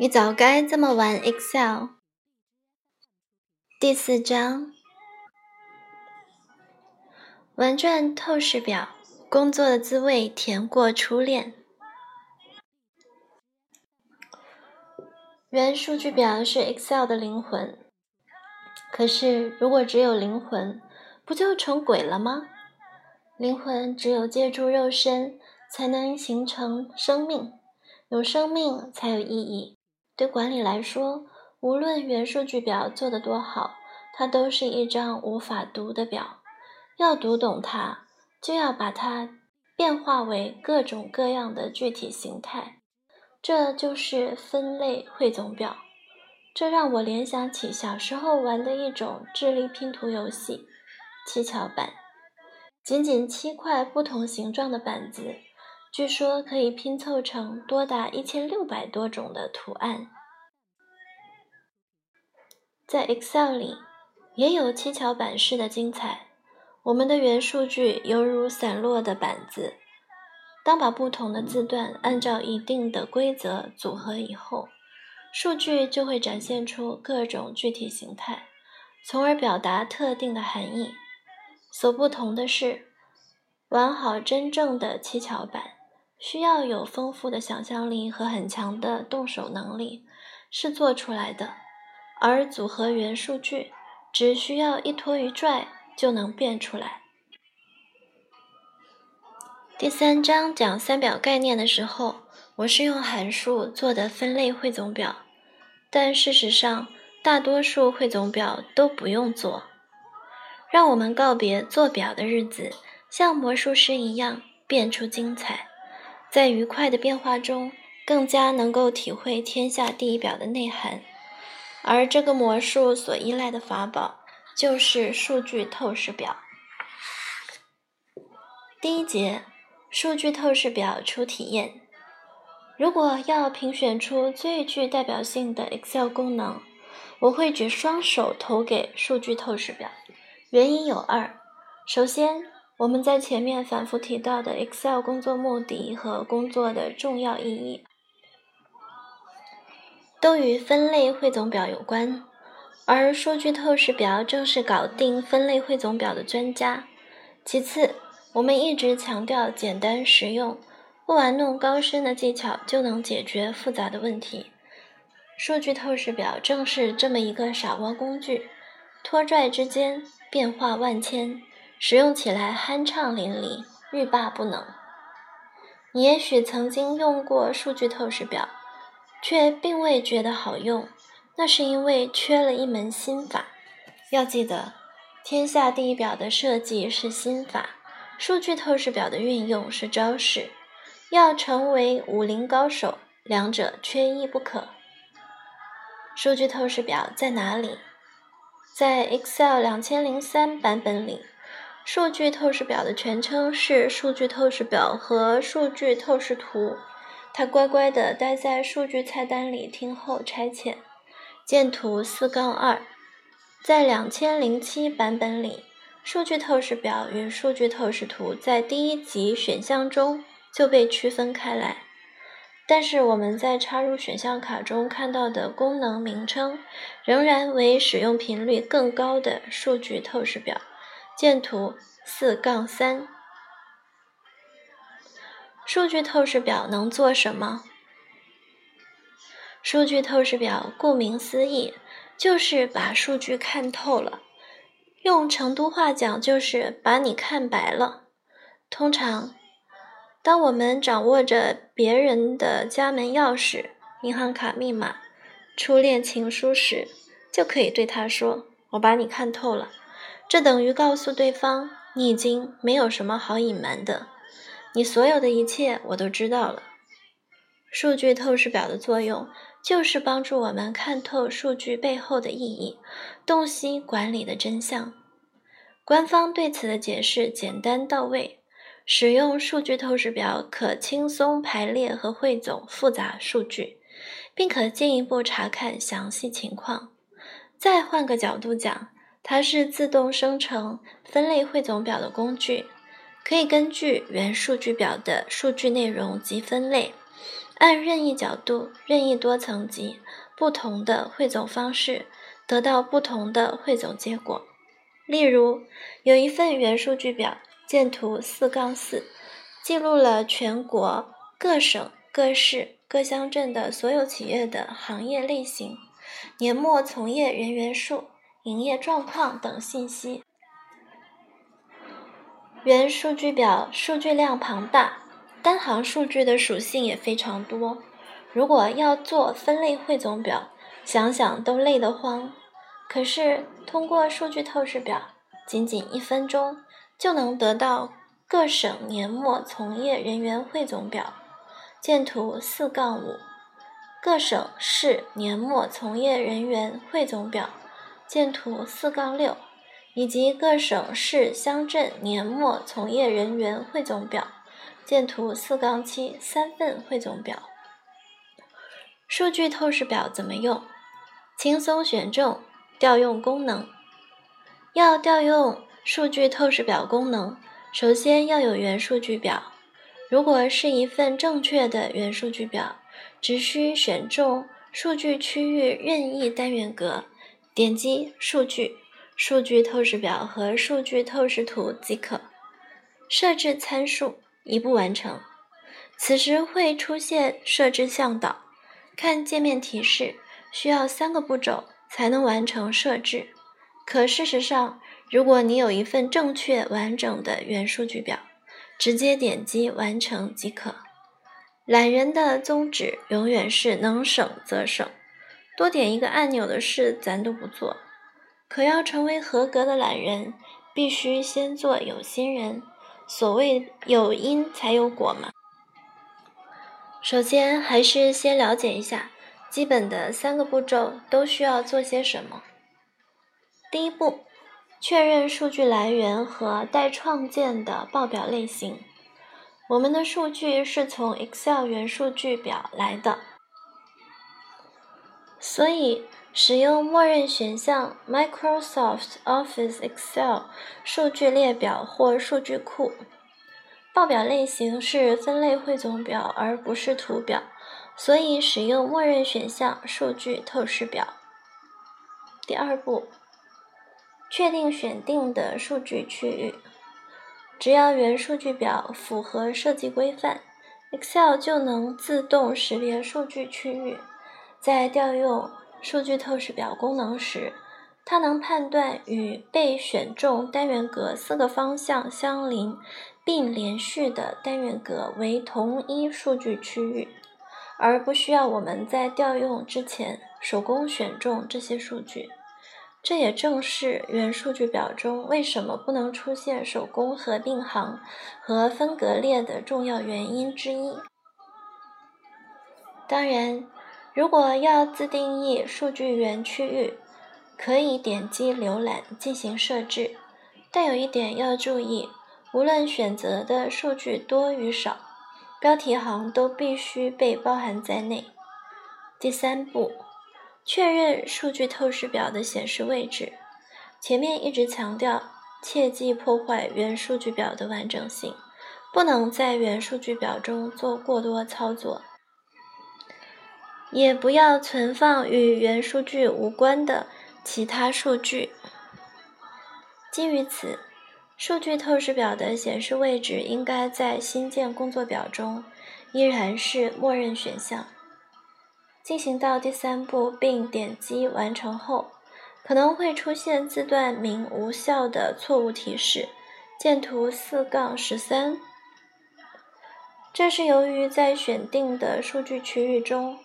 你早该这么玩 Excel。第四章，玩转透视表，工作的滋味甜过初恋。原数据表是 Excel 的灵魂，可是如果只有灵魂，不就成鬼了吗？灵魂只有借助肉身，才能形成生命，有生命才有意义。对管理来说，无论原数据表做得多好，它都是一张无法读的表。要读懂它，就要把它变化为各种各样的具体形态。这就是分类汇总表。这让我联想起小时候玩的一种智力拼图游戏——七巧板。仅仅七块不同形状的板子。据说可以拼凑成多达一千六百多种的图案。在 Excel 里也有七巧板式的精彩。我们的元数据犹如散落的板子，当把不同的字段按照一定的规则组合以后，数据就会展现出各种具体形态，从而表达特定的含义。所不同的是，玩好真正的七巧板。需要有丰富的想象力和很强的动手能力，是做出来的；而组合元数据只需要一拖一拽就能变出来。第三章讲三表概念的时候，我是用函数做的分类汇总表，但事实上，大多数汇总表都不用做。让我们告别做表的日子，像魔术师一样变出精彩。在愉快的变化中，更加能够体会天下第一表的内涵，而这个魔术所依赖的法宝就是数据透视表。第一节，数据透视表初体验。如果要评选出最具代表性的 Excel 功能，我会举双手投给数据透视表。原因有二，首先。我们在前面反复提到的 Excel 工作目的和工作的重要意义，都与分类汇总表有关，而数据透视表正是搞定分类汇总表的专家。其次，我们一直强调简单实用，不玩弄高深的技巧就能解决复杂的问题。数据透视表正是这么一个傻瓜工具，拖拽之间变化万千。使用起来酣畅淋漓，欲罢不能。你也许曾经用过数据透视表，却并未觉得好用，那是因为缺了一门心法。要记得，天下第一表的设计是心法，数据透视表的运用是招式。要成为武林高手，两者缺一不可。数据透视表在哪里？在 Excel 两千零三版本里。数据透视表的全称是数据透视表和数据透视图。它乖乖地待在数据菜单里听候差遣。见图四杠二。在两千零七版本里，数据透视表与数据透视图在第一级选项中就被区分开来。但是我们在插入选项卡中看到的功能名称，仍然为使用频率更高的数据透视表。见图四杠三。数据透视表能做什么？数据透视表顾名思义，就是把数据看透了。用成都话讲，就是把你看白了。通常，当我们掌握着别人的家门钥匙、银行卡密码、初恋情书时，就可以对他说：“我把你看透了。”这等于告诉对方，你已经没有什么好隐瞒的，你所有的一切我都知道了。数据透视表的作用就是帮助我们看透数据背后的意义，洞悉管理的真相。官方对此的解释简单到位：使用数据透视表可轻松排列和汇总复杂数据，并可进一步查看详细情况。再换个角度讲。它是自动生成分类汇总表的工具，可以根据原数据表的数据内容及分类，按任意角度、任意多层级、不同的汇总方式，得到不同的汇总结果。例如，有一份原数据表，见图四杠四，记录了全国各省、各市、各乡镇的所有企业的行业类型、年末从业人员数、营业状况等信息。原数据表数据量庞大，单行数据的属性也非常多。如果要做分类汇总表，想想都累得慌。可是通过数据透视表，仅仅一分钟就能得到各省年末从业人员汇总表，见图四杠五；各省市年末从业人员汇总表，见图四杠六。以及各省市乡镇年末从业人员汇总表，见图四杠七三份汇总表。数据透视表怎么用？轻松选中调用功能。要调用数据透视表功能，首先要有原数据表。如果是一份正确的原数据表，只需选中数据区域任意单元格，点击数据。数据透视表和数据透视图即可设置参数，一步完成。此时会出现设置向导，看界面提示，需要三个步骤才能完成设置。可事实上，如果你有一份正确完整的原数据表，直接点击完成即可。懒人的宗旨永远是能省则省，多点一个按钮的事咱都不做。可要成为合格的懒人，必须先做有心人。所谓有因才有果嘛。首先，还是先了解一下基本的三个步骤都需要做些什么。第一步，确认数据来源和待创建的报表类型。我们的数据是从 Excel 原数据表来的，所以。使用默认选项 Microsoft Office Excel 数据列表或数据库。报表类型是分类汇总表，而不是图表，所以使用默认选项数据透视表。第二步，确定选定的数据区域。只要原数据表符合设计规范，Excel 就能自动识别数据区域，在调用。数据透视表功能时，它能判断与被选中单元格四个方向相邻并连续的单元格为同一数据区域，而不需要我们在调用之前手工选中这些数据。这也正是原数据表中为什么不能出现手工合并行和分隔列的重要原因之一。当然。如果要自定义数据源区域，可以点击浏览进行设置，但有一点要注意：无论选择的数据多与少，标题行都必须被包含在内。第三步，确认数据透视表的显示位置。前面一直强调，切忌破坏原数据表的完整性，不能在原数据表中做过多操作。也不要存放与原数据无关的其他数据。基于此，数据透视表的显示位置应该在新建工作表中依然是默认选项。进行到第三步并点击完成后，可能会出现字段名无效的错误提示，见图四杠十三。这是由于在选定的数据区域中。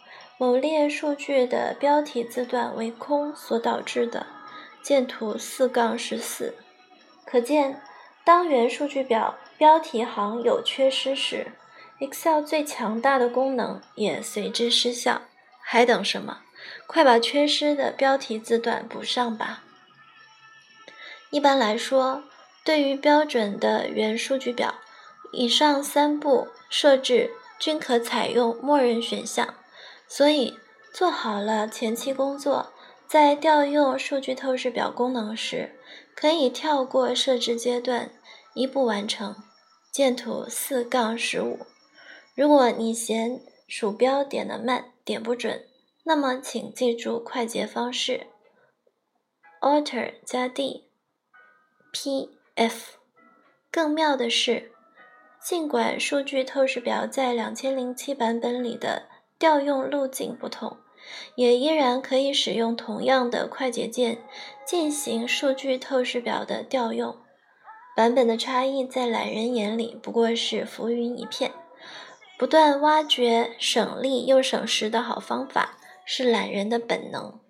某列数据的标题字段为空所导致的，见图四杠十四。可见，当原数据表标题行有缺失时，Excel 最强大的功能也随之失效。还等什么？快把缺失的标题字段补上吧！一般来说，对于标准的原数据表，以上三步设置均可采用默认选项。所以，做好了前期工作，在调用数据透视表功能时，可以跳过设置阶段，一步完成。见图四杠十五。如果你嫌鼠标点的慢，点不准，那么请记住快捷方式：Alt 加 D，P，F。更妙的是，尽管数据透视表在两千零七版本里的调用路径不同，也依然可以使用同样的快捷键进行数据透视表的调用。版本的差异在懒人眼里不过是浮云一片。不断挖掘省力又省时的好方法，是懒人的本能。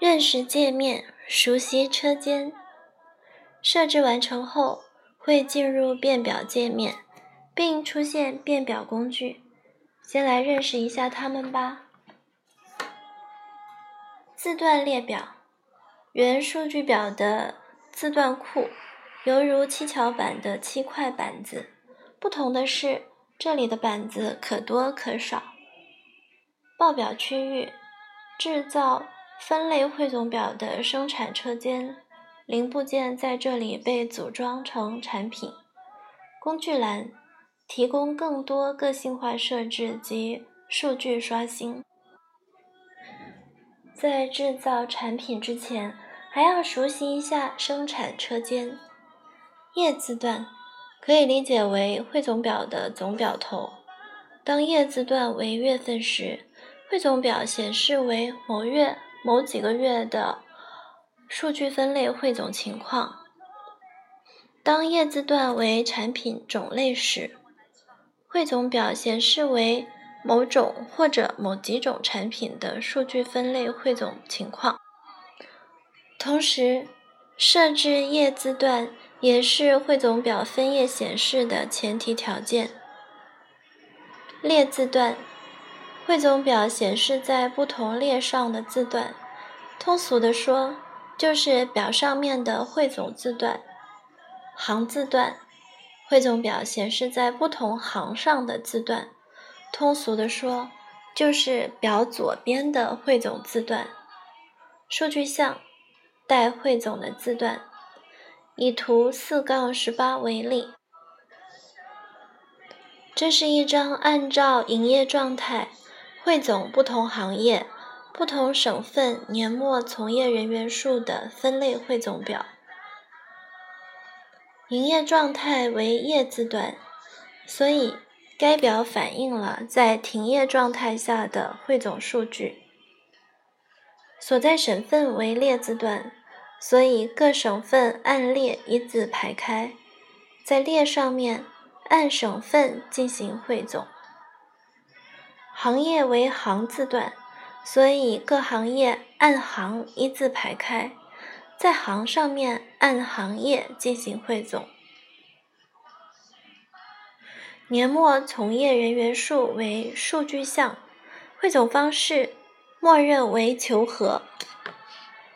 认识界面，熟悉车间。设置完成后，会进入变表界面，并出现变表工具。先来认识一下它们吧。字段列表，原数据表的字段库，犹如七巧板的七块板子，不同的是，这里的板子可多可少。报表区域，制造分类汇总表的生产车间。零部件在这里被组装成产品。工具栏提供更多个性化设置及数据刷新。在制造产品之前，还要熟悉一下生产车间。页字段可以理解为汇总表的总表头。当页字段为月份时，汇总表显示为某月某几个月的。数据分类汇总情况。当页字段为产品种类时，汇总表显示为某种或者某几种产品的数据分类汇总情况。同时，设置页字段也是汇总表分页显示的前提条件。列字段，汇总表显示在不同列上的字段。通俗的说，就是表上面的汇总字段，行字段，汇总表显示在不同行上的字段。通俗的说，就是表左边的汇总字段。数据项，待汇总的字段。以图四杠十八为例，这是一张按照营业状态汇总不同行业。不同省份年末从业人员数的分类汇总表，营业状态为业字段，所以该表反映了在停业状态下的汇总数据。所在省份为列字段，所以各省份按列一字排开，在列上面按省份进行汇总。行业为行字段。所以各行业按行一字排开，在行上面按行业进行汇总。年末从业人员数为数据项，汇总方式默认为求和，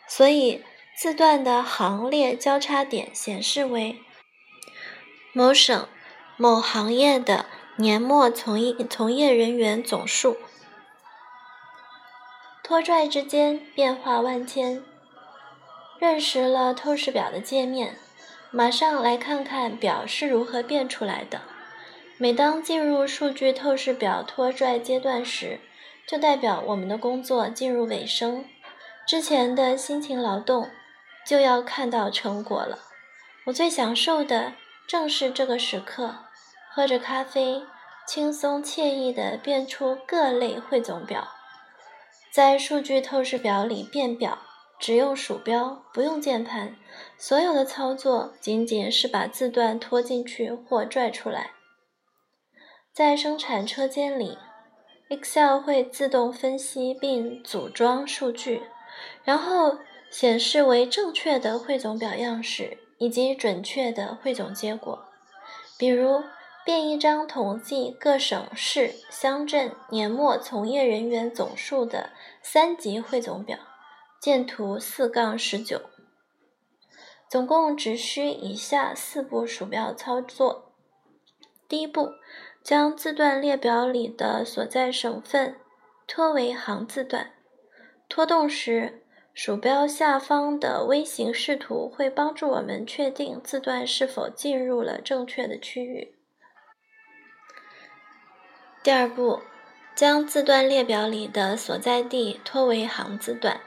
所以字段的行列交叉点显示为某省某行业的年末从业从业人员总数。拖拽之间变化万千，认识了透视表的界面，马上来看看表是如何变出来的。每当进入数据透视表拖拽阶段时，就代表我们的工作进入尾声，之前的辛勤劳动就要看到成果了。我最享受的正是这个时刻，喝着咖啡，轻松惬意地变出各类汇总表。在数据透视表里变表，只用鼠标，不用键盘，所有的操作仅仅是把字段拖进去或拽出来。在生产车间里，Excel 会自动分析并组装数据，然后显示为正确的汇总表样式以及准确的汇总结果，比如。变一张统计各省市乡镇年末从业人员总数的三级汇总表，见图四杠十九。总共只需以下四步鼠标操作：第一步，将字段列表里的所在省份拖为行字段。拖动时，鼠标下方的微型视图会帮助我们确定字段是否进入了正确的区域。第二步，将字段列表里的所在地拖为行字段，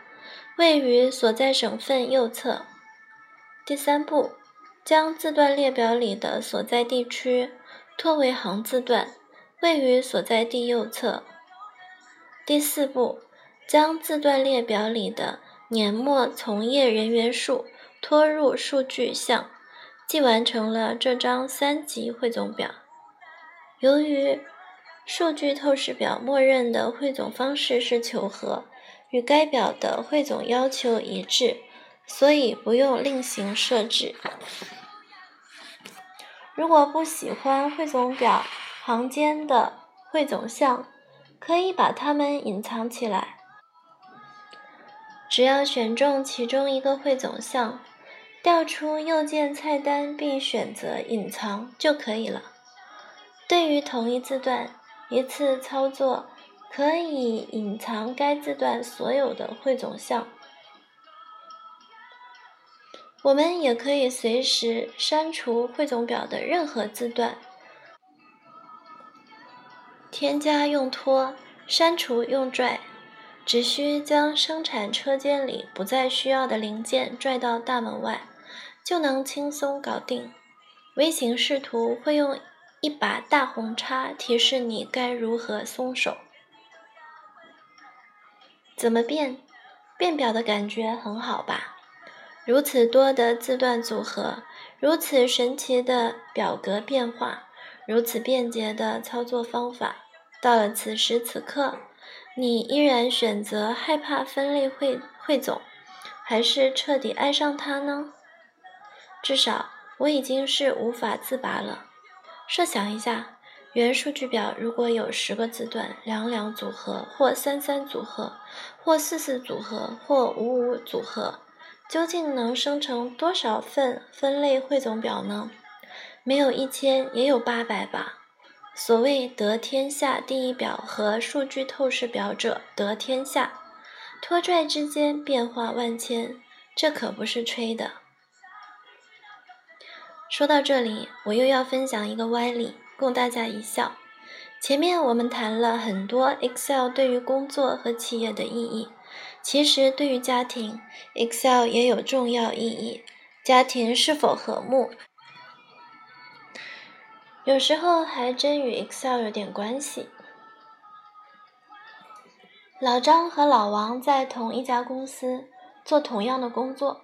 位于所在省份右侧。第三步，将字段列表里的所在地区拖为行字段，位于所在地右侧。第四步，将字段列表里的年末从业人员数拖入数据项，即完成了这张三级汇总表。由于数据透视表默认的汇总方式是求和，与该表的汇总要求一致，所以不用另行设置。如果不喜欢汇总表行间的汇总项，可以把它们隐藏起来，只要选中其中一个汇总项，调出右键菜单并选择隐藏就可以了。对于同一字段，一次操作可以隐藏该字段所有的汇总项。我们也可以随时删除汇总表的任何字段。添加用拖，删除用拽，只需将生产车间里不再需要的零件拽到大门外，就能轻松搞定。微型视图会用一把大红叉提示你该如何松手。怎么变？变表的感觉很好吧？如此多的字段组合，如此神奇的表格变化，如此便捷的操作方法。到了此时此刻，你依然选择害怕分类汇汇总，还是彻底爱上它呢？至少我已经是无法自拔了。设想一下，原数据表如果有十个字段，两两组合，或三三组合，或四四组合，或五五组合，究竟能生成多少份分类汇总表呢？没有一千，也有八百吧。所谓得天下第一表和数据透视表者得天下，拖拽之间变化万千，这可不是吹的。说到这里，我又要分享一个歪理，供大家一笑。前面我们谈了很多 Excel 对于工作和企业的意义，其实对于家庭，Excel 也有重要意义。家庭是否和睦？有时候还真与 Excel 有点关系。老张和老王在同一家公司做同样的工作，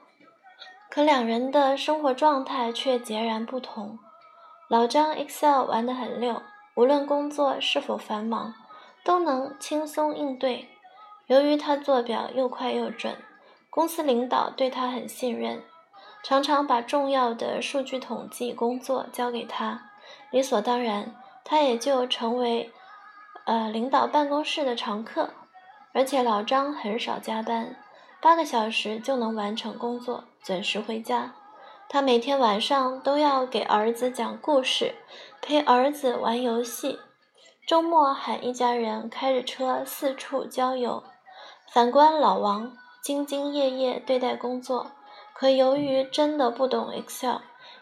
可两人的生活状态却截然不同。老张 Excel 玩得很溜，无论工作是否繁忙，都能轻松应对。由于他做表又快又准，公司领导对他很信任，常常把重要的数据统计工作交给他。理所当然，他也就成为，呃，领导办公室的常客。而且老张很少加班，八个小时就能完成工作，准时回家。他每天晚上都要给儿子讲故事，陪儿子玩游戏，周末喊一家人开着车四处郊游。反观老王，兢兢业业对待工作，可由于真的不懂 Excel，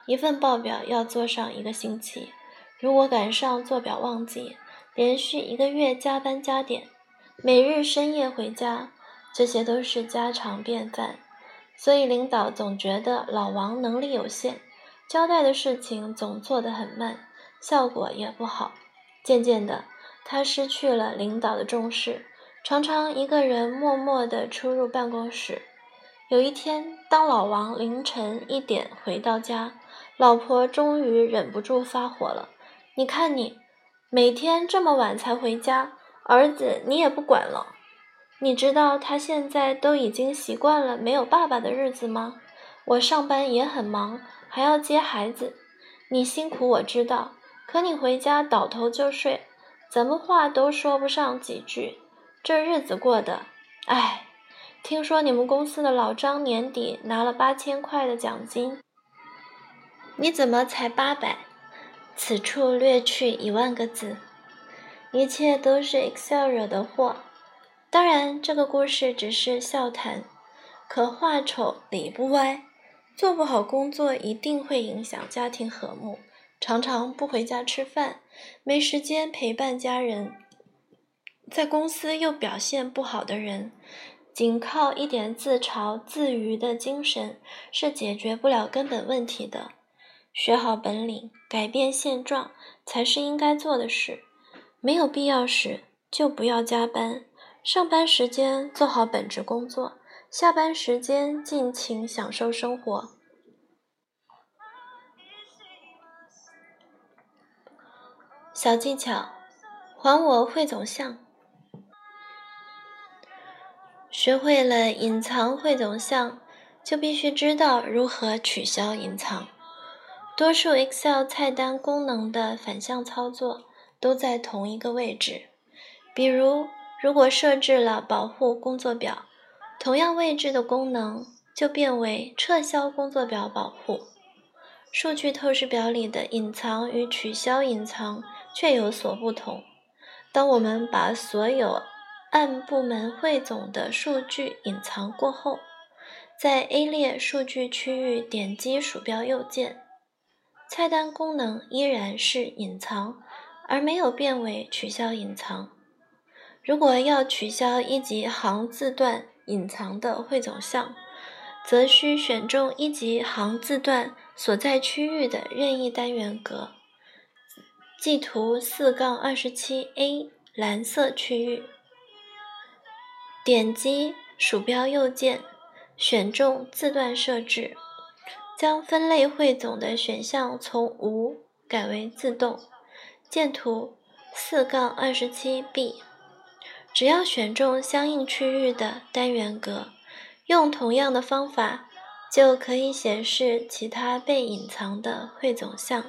一份报表要做上一个星期。如果赶上做表旺季，连续一个月加班加点，每日深夜回家，这些都是家常便饭。所以领导总觉得老王能力有限，交代的事情总做得很慢，效果也不好。渐渐的，他失去了领导的重视，常常一个人默默地出入办公室。有一天，当老王凌晨一点回到家，老婆终于忍不住发火了。你看你，每天这么晚才回家，儿子你也不管了。你知道他现在都已经习惯了没有爸爸的日子吗？我上班也很忙，还要接孩子，你辛苦我知道，可你回家倒头就睡，怎么话都说不上几句，这日子过的，唉。听说你们公司的老张年底拿了八千块的奖金，你怎么才八百？此处略去一万个字，一切都是 Excel 惹的祸。当然，这个故事只是笑谈。可话丑理不歪，做不好工作一定会影响家庭和睦，常常不回家吃饭，没时间陪伴家人，在公司又表现不好的人，仅靠一点自嘲自娱的精神是解决不了根本问题的。学好本领，改变现状，才是应该做的事。没有必要时，就不要加班。上班时间做好本职工作，下班时间尽情享受生活。小技巧，还我汇总项。学会了隐藏汇总项，就必须知道如何取消隐藏。多数 Excel 菜单功能的反向操作都在同一个位置，比如。如果设置了保护工作表，同样位置的功能就变为撤销工作表保护。数据透视表里的隐藏与取消隐藏却有所不同。当我们把所有按部门汇总的数据隐藏过后，在 A 列数据区域点击鼠标右键，菜单功能依然是隐藏，而没有变为取消隐藏。如果要取消一级行字段隐藏的汇总项，则需选中一级行字段所在区域的任意单元格，即图四杠二十七 A 蓝色区域，点击鼠标右键，选中字段设置，将分类汇总的选项从无改为自动，见图四杠二十七 B。只要选中相应区域的单元格，用同样的方法，就可以显示其他被隐藏的汇总项。